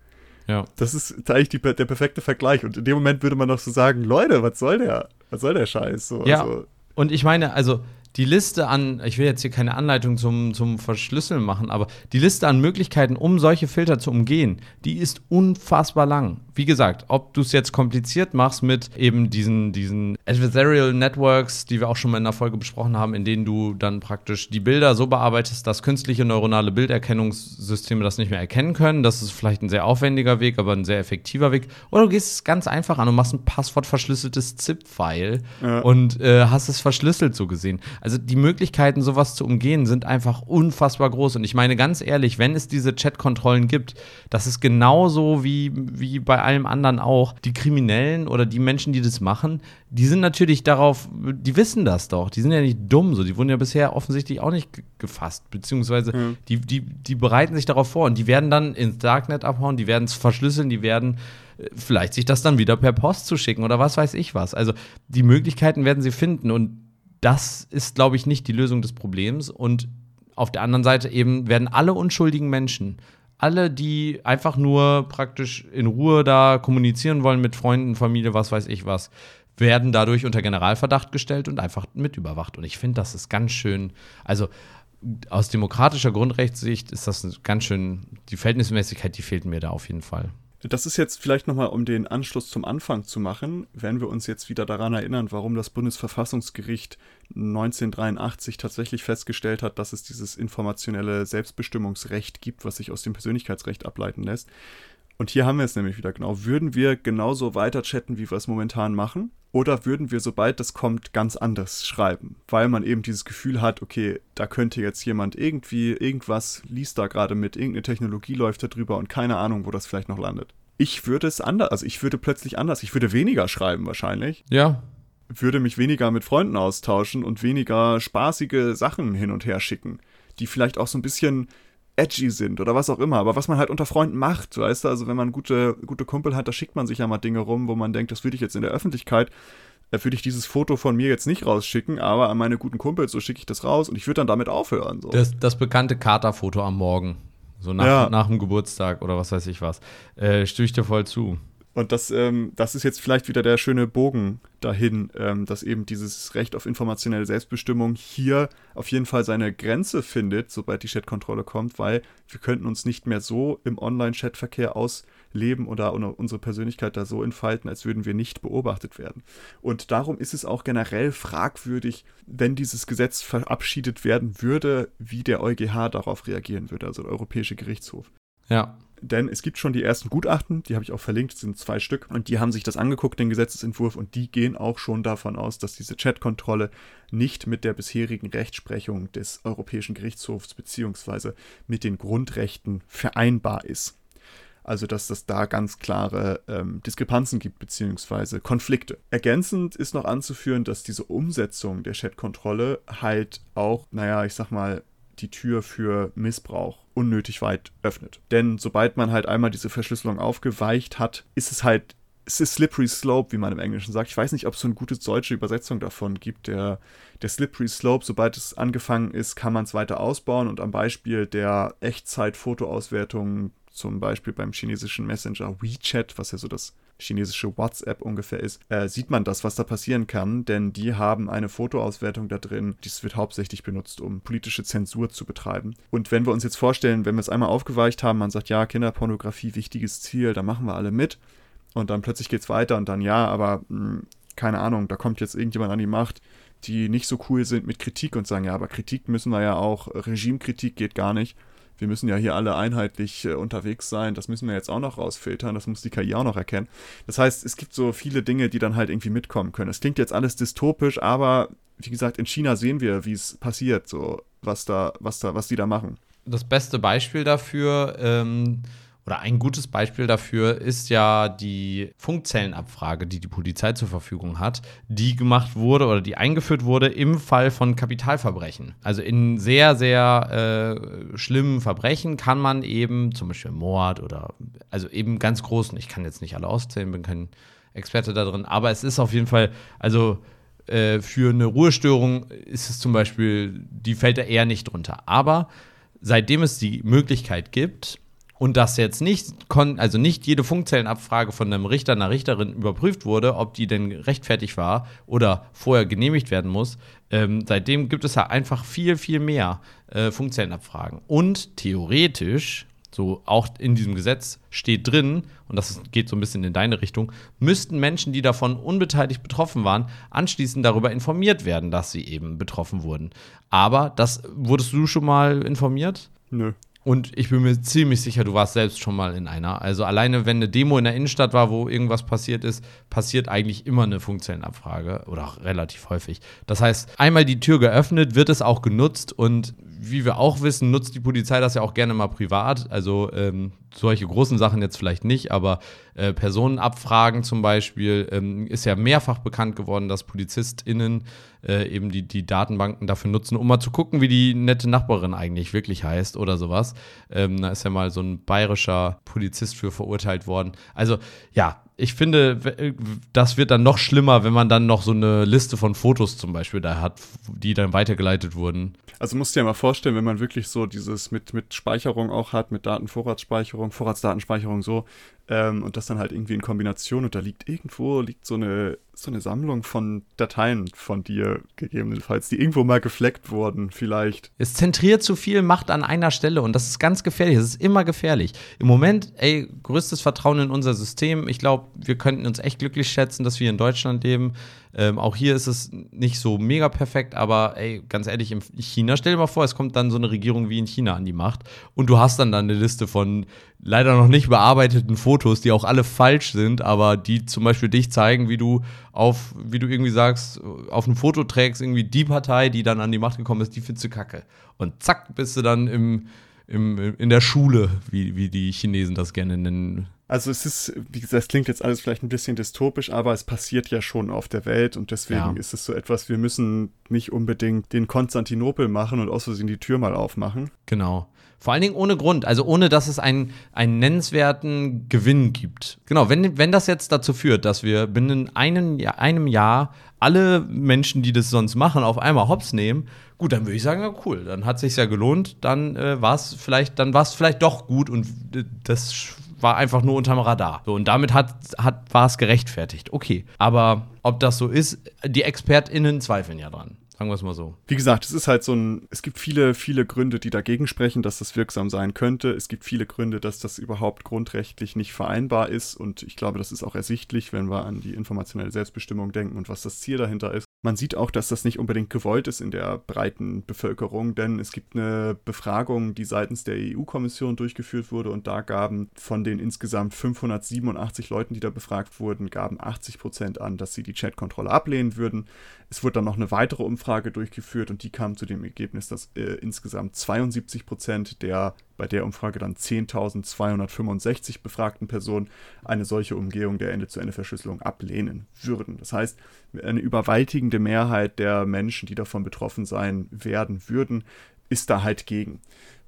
B: Ja. Das ist eigentlich die, der perfekte Vergleich. Und in dem Moment würde man doch so sagen, Leute, was soll der? Was soll der Scheiß? So,
A: ja. Also. Und ich meine, also die Liste an, ich will jetzt hier keine Anleitung zum, zum Verschlüsseln machen, aber die Liste an Möglichkeiten, um solche Filter zu umgehen, die ist unfassbar lang. Wie gesagt, ob du es jetzt kompliziert machst mit eben diesen, diesen Adversarial Networks, die wir auch schon mal in der Folge besprochen haben, in denen du dann praktisch die Bilder so bearbeitest, dass künstliche neuronale Bilderkennungssysteme das nicht mehr erkennen können. Das ist vielleicht ein sehr aufwendiger Weg, aber ein sehr effektiver Weg. Oder du gehst es ganz einfach an und machst ein passwortverschlüsseltes ZIP-File ja. und äh, hast es verschlüsselt so gesehen. Also die Möglichkeiten, sowas zu umgehen, sind einfach unfassbar groß. Und ich meine ganz ehrlich, wenn es diese Chat-Kontrollen gibt, das ist genauso wie, wie bei allem anderen auch. Die Kriminellen oder die Menschen, die das machen, die sind natürlich darauf, die wissen das doch. Die sind ja nicht dumm so. Die wurden ja bisher offensichtlich auch nicht gefasst. Beziehungsweise mhm. die, die, die bereiten sich darauf vor und die werden dann ins Darknet abhauen, die werden es verschlüsseln, die werden äh, vielleicht sich das dann wieder per Post zu schicken oder was weiß ich was. Also die Möglichkeiten werden sie finden und das ist, glaube ich, nicht die Lösung des Problems. Und auf der anderen Seite eben werden alle unschuldigen Menschen, alle, die einfach nur praktisch in Ruhe da kommunizieren wollen mit Freunden, Familie, was weiß ich was, werden dadurch unter Generalverdacht gestellt und einfach mit überwacht. Und ich finde, das ist ganz schön, also aus demokratischer Grundrechtssicht ist das ganz schön, die Verhältnismäßigkeit, die fehlt mir da auf jeden Fall.
B: Das ist jetzt vielleicht nochmal, um den Anschluss zum Anfang zu machen, wenn wir uns jetzt wieder daran erinnern, warum das Bundesverfassungsgericht 1983 tatsächlich festgestellt hat, dass es dieses informationelle Selbstbestimmungsrecht gibt, was sich aus dem Persönlichkeitsrecht ableiten lässt. Und hier haben wir es nämlich wieder genau. Würden wir genauso weiter chatten, wie wir es momentan machen? Oder würden wir, sobald das kommt, ganz anders schreiben? Weil man eben dieses Gefühl hat, okay, da könnte jetzt jemand irgendwie, irgendwas liest da gerade mit, irgendeine Technologie läuft da drüber und keine Ahnung, wo das vielleicht noch landet. Ich würde es anders, also ich würde plötzlich anders, ich würde weniger schreiben wahrscheinlich.
A: Ja.
B: Würde mich weniger mit Freunden austauschen und weniger spaßige Sachen hin und her schicken, die vielleicht auch so ein bisschen edgy sind oder was auch immer, aber was man halt unter Freunden macht, weißt du, also wenn man gute, gute Kumpel hat, da schickt man sich ja mal Dinge rum, wo man denkt, das würde ich jetzt in der Öffentlichkeit, da würde ich dieses Foto von mir jetzt nicht rausschicken, aber an meine guten Kumpels, so schicke ich das raus und ich würde dann damit aufhören. So.
A: Das, das bekannte Katerfoto am Morgen, so nach, ja. nach dem Geburtstag oder was weiß ich was, äh, stimme ich dir voll zu.
B: Und das, ähm, das ist jetzt vielleicht wieder der schöne Bogen dahin, ähm, dass eben dieses Recht auf informationelle Selbstbestimmung hier auf jeden Fall seine Grenze findet, sobald die Chatkontrolle kommt, weil wir könnten uns nicht mehr so im Online-Chatverkehr ausleben oder unsere Persönlichkeit da so entfalten, als würden wir nicht beobachtet werden. Und darum ist es auch generell fragwürdig, wenn dieses Gesetz verabschiedet werden würde, wie der EuGH darauf reagieren würde, also der Europäische Gerichtshof.
A: Ja,
B: denn es gibt schon die ersten Gutachten, die habe ich auch verlinkt, das sind zwei Stück, und die haben sich das angeguckt, den Gesetzesentwurf, und die gehen auch schon davon aus, dass diese Chatkontrolle nicht mit der bisherigen Rechtsprechung des Europäischen Gerichtshofs bzw. mit den Grundrechten vereinbar ist. Also dass es da ganz klare ähm, Diskrepanzen gibt bzw. Konflikte. Ergänzend ist noch anzuführen, dass diese Umsetzung der Chatkontrolle halt auch, naja, ich sag mal, die Tür für Missbrauch unnötig weit öffnet. Denn sobald man halt einmal diese Verschlüsselung aufgeweicht hat, ist es halt es ist Slippery Slope, wie man im Englischen sagt. Ich weiß nicht, ob es so eine gute deutsche Übersetzung davon gibt. Der, der Slippery Slope, sobald es angefangen ist, kann man es weiter ausbauen und am Beispiel der Echtzeit-Fotoauswertung, zum Beispiel beim chinesischen Messenger WeChat, was ja so das chinesische WhatsApp ungefähr ist, äh, sieht man das, was da passieren kann, denn die haben eine Fotoauswertung da drin. Dies wird hauptsächlich benutzt, um politische Zensur zu betreiben. Und wenn wir uns jetzt vorstellen, wenn wir es einmal aufgeweicht haben, man sagt, ja, Kinderpornografie, wichtiges Ziel, da machen wir alle mit. Und dann plötzlich geht es weiter und dann, ja, aber mh, hm, keine Ahnung, da kommt jetzt irgendjemand an die Macht, die nicht so cool sind mit Kritik und sagen, ja, aber Kritik müssen wir ja auch, Regimekritik geht gar nicht wir müssen ja hier alle einheitlich äh, unterwegs sein, das müssen wir jetzt auch noch rausfiltern, das muss die KI auch noch erkennen. Das heißt, es gibt so viele Dinge, die dann halt irgendwie mitkommen können. Es klingt jetzt alles dystopisch, aber wie gesagt, in China sehen wir, wie es passiert, so was da, was da, was die da machen.
A: Das beste Beispiel dafür, ähm, oder ein gutes Beispiel dafür ist ja die Funkzellenabfrage, die die Polizei zur Verfügung hat, die gemacht wurde oder die eingeführt wurde im Fall von Kapitalverbrechen. Also in sehr, sehr äh, schlimmen Verbrechen kann man eben, zum Beispiel Mord oder, also eben ganz großen, ich kann jetzt nicht alle auszählen, bin kein Experte da drin, aber es ist auf jeden Fall, also äh, für eine Ruhestörung ist es zum Beispiel, die fällt da eher nicht drunter. Aber seitdem es die Möglichkeit gibt, und dass jetzt nicht, also nicht jede Funkzellenabfrage von einem Richter, einer Richterin überprüft wurde, ob die denn rechtfertigt war oder vorher genehmigt werden muss. Ähm, seitdem gibt es ja einfach viel, viel mehr äh, Funkzellenabfragen. Und theoretisch, so auch in diesem Gesetz steht drin, und das geht so ein bisschen in deine Richtung, müssten Menschen, die davon unbeteiligt betroffen waren, anschließend darüber informiert werden, dass sie eben betroffen wurden. Aber das wurdest du schon mal informiert?
B: Nö.
A: Und ich bin mir ziemlich sicher, du warst selbst schon mal in einer. Also alleine, wenn eine Demo in der Innenstadt war, wo irgendwas passiert ist, passiert eigentlich immer eine Funkzellenabfrage oder auch relativ häufig. Das heißt, einmal die Tür geöffnet, wird es auch genutzt und wie wir auch wissen, nutzt die Polizei das ja auch gerne mal privat. Also ähm, solche großen Sachen jetzt vielleicht nicht, aber äh, Personenabfragen zum Beispiel ähm, ist ja mehrfach bekannt geworden, dass PolizistInnen äh, eben die, die Datenbanken dafür nutzen, um mal zu gucken, wie die nette Nachbarin eigentlich wirklich heißt oder sowas. Ähm, da ist ja mal so ein bayerischer Polizist für verurteilt worden. Also ja, ich finde, äh, das wird dann noch schlimmer, wenn man dann noch so eine Liste von Fotos zum Beispiel da hat, die dann weitergeleitet wurden.
B: Also musst du dir mal vorstellen, wenn man wirklich so dieses mit, mit Speicherung auch hat, mit Datenvorratsspeicherung, Vorratsdatenspeicherung so, ähm, und das dann halt irgendwie in Kombination und da liegt irgendwo, liegt so eine, so eine Sammlung von Dateien von dir gegebenenfalls, die irgendwo mal gefleckt wurden, vielleicht.
A: Es zentriert zu viel Macht an einer Stelle und das ist ganz gefährlich. Das ist immer gefährlich. Im Moment, ey, größtes Vertrauen in unser System. Ich glaube, wir könnten uns echt glücklich schätzen, dass wir in Deutschland leben. Ähm, auch hier ist es nicht so mega perfekt, aber ey, ganz ehrlich, in China, stell dir mal vor, es kommt dann so eine Regierung wie in China an die Macht und du hast dann dann eine Liste von leider noch nicht bearbeiteten Fotos, die auch alle falsch sind, aber die zum Beispiel dich zeigen, wie du auf, wie du irgendwie sagst, auf ein Foto trägst, irgendwie die Partei, die dann an die Macht gekommen ist, die findest du kacke. Und zack, bist du dann im, im, in der Schule, wie, wie die Chinesen das gerne nennen.
B: Also es ist, wie gesagt, das klingt jetzt alles vielleicht ein bisschen dystopisch, aber es passiert ja schon auf der Welt und deswegen ja. ist es so etwas, wir müssen nicht unbedingt den Konstantinopel machen und aus Versehen die Tür mal aufmachen.
A: Genau. Vor allen Dingen ohne Grund, also ohne dass es einen, einen nennenswerten Gewinn gibt. Genau, wenn, wenn das jetzt dazu führt, dass wir binnen einem, einem Jahr alle Menschen, die das sonst machen, auf einmal hops nehmen, gut, dann würde ich sagen, ja cool, dann hat es sich ja gelohnt, dann äh, war es vielleicht, dann war es vielleicht doch gut und äh, das war einfach nur unterm Radar. So, und damit hat, hat, war es gerechtfertigt. Okay. Aber ob das so ist, die ExpertInnen zweifeln ja dran. Sagen wir es mal so.
B: Wie gesagt, es ist halt so ein, es gibt viele, viele Gründe, die dagegen sprechen, dass das wirksam sein könnte. Es gibt viele Gründe, dass das überhaupt grundrechtlich nicht vereinbar ist. Und ich glaube, das ist auch ersichtlich, wenn wir an die informationelle Selbstbestimmung denken und was das Ziel dahinter ist. Man sieht auch, dass das nicht unbedingt gewollt ist in der breiten Bevölkerung, denn es gibt eine Befragung, die seitens der EU-Kommission durchgeführt wurde und da gaben von den insgesamt 587 Leuten, die da befragt wurden, gaben 80 Prozent an, dass sie die Chatkontrolle ablehnen würden. Es wurde dann noch eine weitere Umfrage durchgeführt und die kam zu dem Ergebnis, dass äh, insgesamt 72 Prozent der bei der Umfrage dann 10.265 befragten Personen eine solche Umgehung der Ende-zu-Ende-Verschlüsselung ablehnen würden. Das heißt, eine überwältigende Mehrheit der Menschen, die davon betroffen sein werden würden, ist da halt gegen.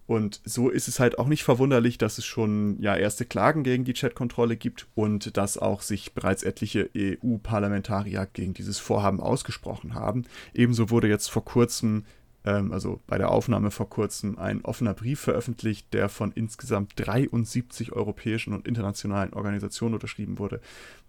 B: Und so ist es halt auch nicht verwunderlich, dass es schon ja erste Klagen gegen die Chatkontrolle gibt und dass auch sich bereits etliche EU-Parlamentarier gegen dieses Vorhaben ausgesprochen haben. Ebenso wurde jetzt vor kurzem also bei der Aufnahme vor kurzem, ein offener Brief veröffentlicht, der von insgesamt 73 europäischen und internationalen Organisationen unterschrieben wurde,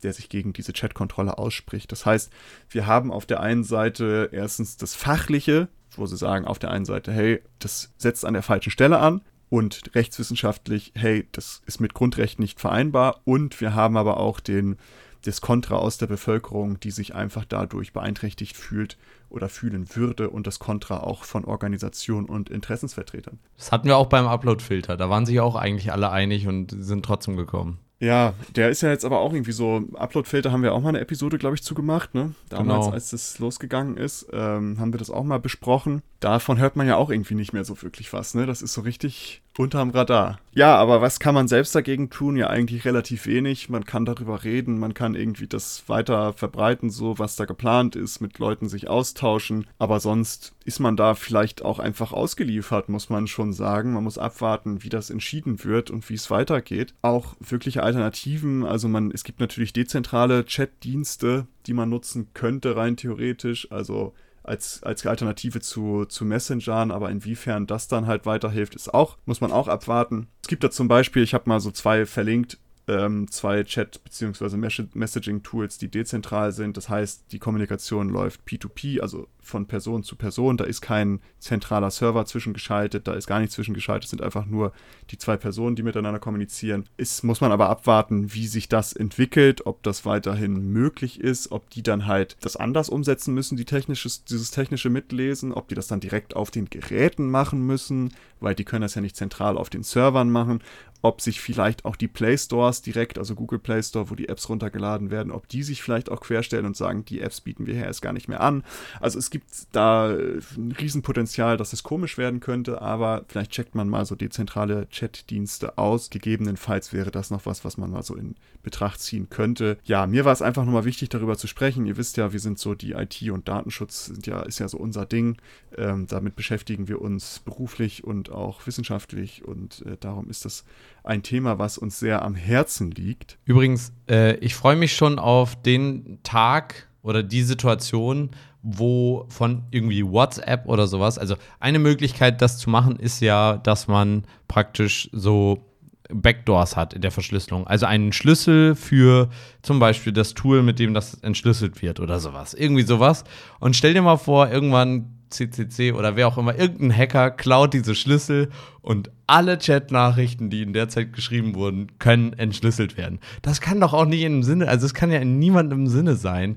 B: der sich gegen diese Chatkontrolle ausspricht. Das heißt, wir haben auf der einen Seite erstens das Fachliche, wo sie sagen auf der einen Seite, hey, das setzt an der falschen Stelle an, und rechtswissenschaftlich, hey, das ist mit Grundrechten nicht vereinbar. Und wir haben aber auch den das Kontra aus der Bevölkerung, die sich einfach dadurch beeinträchtigt fühlt oder fühlen würde und das Kontra auch von Organisationen und Interessensvertretern.
A: Das hatten wir auch beim Upload-Filter. Da waren sich auch eigentlich alle einig und sind trotzdem gekommen.
B: Ja, der ist ja jetzt aber auch irgendwie so, Upload-Filter haben wir auch mal eine Episode, glaube ich, zugemacht, ne? Damals, genau. als das losgegangen ist, ähm, haben wir das auch mal besprochen. Davon hört man ja auch irgendwie nicht mehr so wirklich was, ne? Das ist so richtig unterm Radar. Ja, aber was kann man selbst dagegen tun? Ja, eigentlich relativ wenig. Man kann darüber reden, man kann irgendwie das weiter verbreiten, so was da geplant ist, mit Leuten sich austauschen. Aber sonst ist man da vielleicht auch einfach ausgeliefert, muss man schon sagen. Man muss abwarten, wie das entschieden wird und wie es weitergeht. Auch wirkliche Alternativen, also man, es gibt natürlich dezentrale Chatdienste, die man nutzen könnte, rein theoretisch. Also als, als Alternative zu, zu Messengern, aber inwiefern das dann halt weiterhilft, ist auch, muss man auch abwarten. Es gibt da zum Beispiel, ich habe mal so zwei verlinkt, ähm, zwei Chat- bzw. Messaging-Tools, die dezentral sind. Das heißt, die Kommunikation läuft P2P, also von Person zu Person. Da ist kein zentraler Server zwischengeschaltet, da ist gar nichts zwischengeschaltet, es sind einfach nur die zwei Personen, die miteinander kommunizieren. Es muss man aber abwarten, wie sich das entwickelt, ob das weiterhin möglich ist, ob die dann halt das anders umsetzen müssen, die technisches, dieses technische Mitlesen, ob die das dann direkt auf den Geräten machen müssen, weil die können das ja nicht zentral auf den Servern machen, ob sich vielleicht auch die Play Stores direkt, also Google Play Store, wo die Apps runtergeladen werden, ob die sich vielleicht auch querstellen und sagen, die Apps bieten wir hier erst gar nicht mehr an. Also es gibt da ein Riesenpotenzial, dass es komisch werden könnte, aber vielleicht checkt man mal so dezentrale Chatdienste aus. Gegebenenfalls wäre das noch was, was man mal so in Betracht ziehen könnte. Ja, mir war es einfach nochmal wichtig, darüber zu sprechen. Ihr wisst ja, wir sind so die IT und Datenschutz ja, ist ja so unser Ding. Ähm, damit beschäftigen wir uns beruflich und auch wissenschaftlich und äh, darum ist das ein Thema, was uns sehr am Herzen liegt.
A: Übrigens, äh, ich freue mich schon auf den Tag oder die Situation, wo von irgendwie WhatsApp oder sowas, also eine Möglichkeit, das zu machen, ist ja, dass man praktisch so Backdoors hat in der Verschlüsselung. Also einen Schlüssel für zum Beispiel das Tool, mit dem das entschlüsselt wird oder sowas. Irgendwie sowas. Und stell dir mal vor, irgendwann CCC oder wer auch immer, irgendein Hacker klaut diese Schlüssel und alle Chat-Nachrichten, die in der Zeit geschrieben wurden, können entschlüsselt werden. Das kann doch auch nicht im Sinne, also es kann ja in niemandem Sinne sein.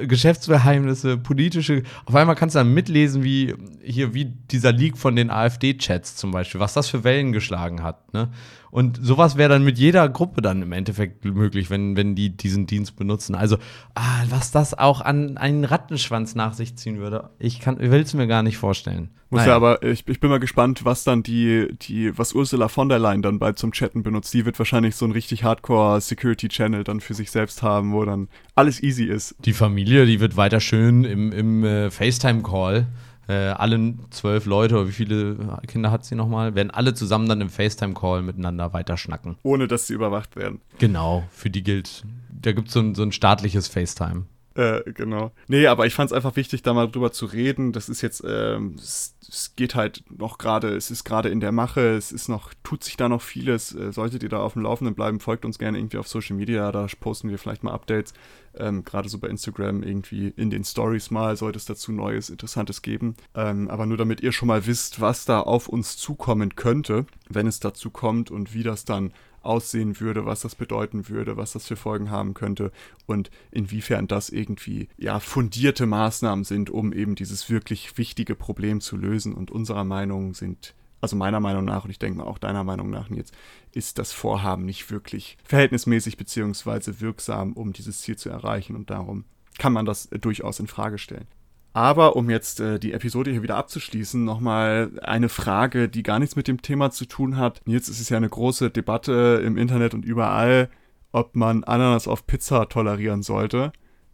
A: Geschäftsgeheimnisse, politische, auf einmal kannst du dann mitlesen, wie hier, wie dieser Leak von den AfD-Chats zum Beispiel, was das für Wellen geschlagen hat. Ne? Und sowas wäre dann mit jeder Gruppe dann im Endeffekt möglich, wenn, wenn die diesen Dienst benutzen. Also, ah, was das auch an einen Rattenschwanz nach sich ziehen würde, ich will es mir gar nicht vorstellen.
B: Muss naja. ja aber, ich, ich bin mal gespannt, was dann die, die, was Ursula von der Leyen dann bald zum Chatten benutzt. Die wird wahrscheinlich so ein richtig Hardcore Security Channel dann für sich selbst haben, wo dann alles easy ist.
A: Die Familie, die wird weiter schön im, im äh, FaceTime-Call äh, alle zwölf Leute, oder wie viele Kinder hat sie nochmal, werden alle zusammen dann im FaceTime-Call miteinander weiter schnacken.
B: Ohne dass sie überwacht werden.
A: Genau, für die gilt, da gibt so es so ein staatliches FaceTime.
B: Äh, genau. Nee, aber ich fand es einfach wichtig, da mal drüber zu reden. Das ist jetzt, ähm, es, es, geht halt noch gerade, es ist gerade in der Mache, es ist noch, tut sich da noch vieles. Äh, solltet ihr da auf dem Laufenden bleiben, folgt uns gerne irgendwie auf Social Media, da posten wir vielleicht mal Updates. Ähm, gerade so bei Instagram irgendwie in den Stories mal sollte es dazu Neues, Interessantes geben. Ähm, aber nur damit ihr schon mal wisst, was da auf uns zukommen könnte, wenn es dazu kommt und wie das dann aussehen würde, was das bedeuten würde, was das für Folgen haben könnte und inwiefern das irgendwie ja fundierte Maßnahmen sind, um eben dieses wirklich wichtige Problem zu lösen. Und unserer Meinung sind, also meiner Meinung nach und ich denke mal auch deiner Meinung nach jetzt, ist das Vorhaben nicht wirklich verhältnismäßig beziehungsweise wirksam, um dieses Ziel zu erreichen und darum kann man das durchaus in Frage stellen. Aber um jetzt äh, die Episode hier wieder abzuschließen, nochmal eine Frage, die gar nichts mit dem Thema zu tun hat. Jetzt ist es ja eine große Debatte im Internet und überall, ob man Ananas auf Pizza tolerieren sollte.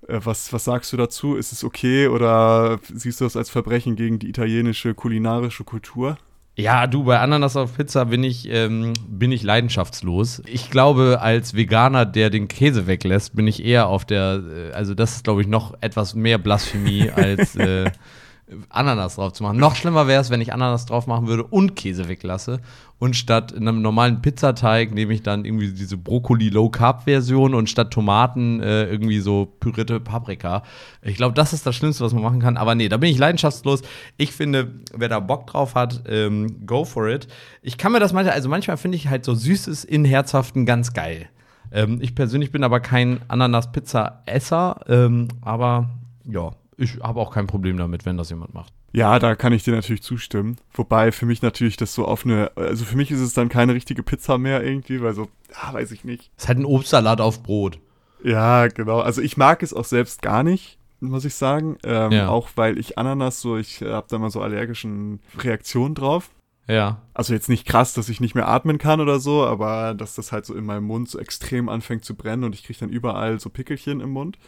B: Äh, was, was sagst du dazu? Ist es okay oder siehst du das als Verbrechen gegen die italienische kulinarische Kultur?
A: Ja, du, bei Ananas auf Pizza bin ich, ähm, bin ich leidenschaftslos. Ich glaube, als Veganer, der den Käse weglässt, bin ich eher auf der, äh, also das ist, glaube ich, noch etwas mehr Blasphemie als äh, Ananas drauf zu machen. Noch schlimmer wäre es, wenn ich Ananas drauf machen würde und Käse weglasse. Und statt einem normalen Pizzateig nehme ich dann irgendwie diese Brokkoli-Low-Carb-Version und statt Tomaten äh, irgendwie so pürierte Paprika. Ich glaube, das ist das Schlimmste, was man machen kann. Aber nee, da bin ich leidenschaftslos. Ich finde, wer da Bock drauf hat, ähm, go for it. Ich kann mir das manchmal, also manchmal finde ich halt so Süßes in Herzhaften ganz geil. Ähm, ich persönlich bin aber kein Ananas-Pizza-Esser, ähm, aber ja, ich habe auch kein Problem damit, wenn das jemand macht.
B: Ja, da kann ich dir natürlich zustimmen. Wobei für mich natürlich das so auf eine, also für mich ist es dann keine richtige Pizza mehr irgendwie, weil so, ja, weiß ich nicht.
A: Es ist halt ein Obstsalat auf Brot.
B: Ja, genau. Also ich mag es auch selbst gar nicht, muss ich sagen. Ähm, ja. Auch weil ich Ananas so, ich habe da mal so allergischen Reaktionen drauf.
A: Ja.
B: Also jetzt nicht krass, dass ich nicht mehr atmen kann oder so, aber dass das halt so in meinem Mund so extrem anfängt zu brennen und ich kriege dann überall so Pickelchen im Mund.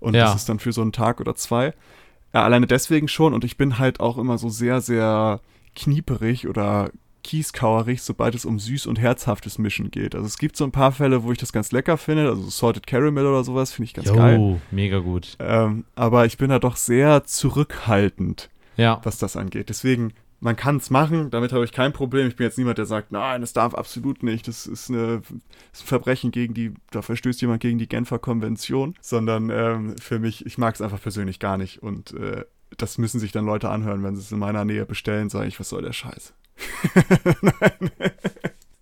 B: Und ja. das ist dann für so einen Tag oder zwei. Ja, alleine deswegen schon. Und ich bin halt auch immer so sehr, sehr knieperig oder kieskauerig, sobald es um süß und herzhaftes Mischen geht. Also es gibt so ein paar Fälle, wo ich das ganz lecker finde, also Salted Caramel oder sowas finde ich ganz jo, geil.
A: mega gut.
B: Ähm, aber ich bin da doch sehr zurückhaltend,
A: ja.
B: was das angeht. Deswegen man kann es machen, damit habe ich kein Problem. Ich bin jetzt niemand, der sagt, nein, das darf absolut nicht. Das ist, eine, das ist ein Verbrechen gegen die, da verstößt jemand gegen die Genfer Konvention, sondern ähm, für mich, ich mag es einfach persönlich gar nicht. Und äh, das müssen sich dann Leute anhören, wenn sie es in meiner Nähe bestellen, sage ich, was soll der Scheiß? nein.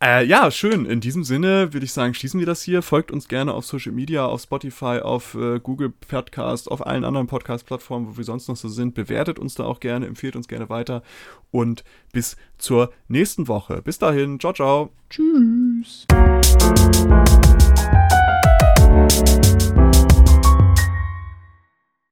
B: Äh, ja, schön. In diesem Sinne würde ich sagen, schließen wir das hier. Folgt uns gerne auf Social Media, auf Spotify, auf äh, Google Podcast, auf allen anderen Podcast-Plattformen, wo wir sonst noch so sind. Bewertet uns da auch gerne, empfiehlt uns gerne weiter. Und bis zur nächsten Woche. Bis dahin. Ciao, ciao.
A: Tschüss.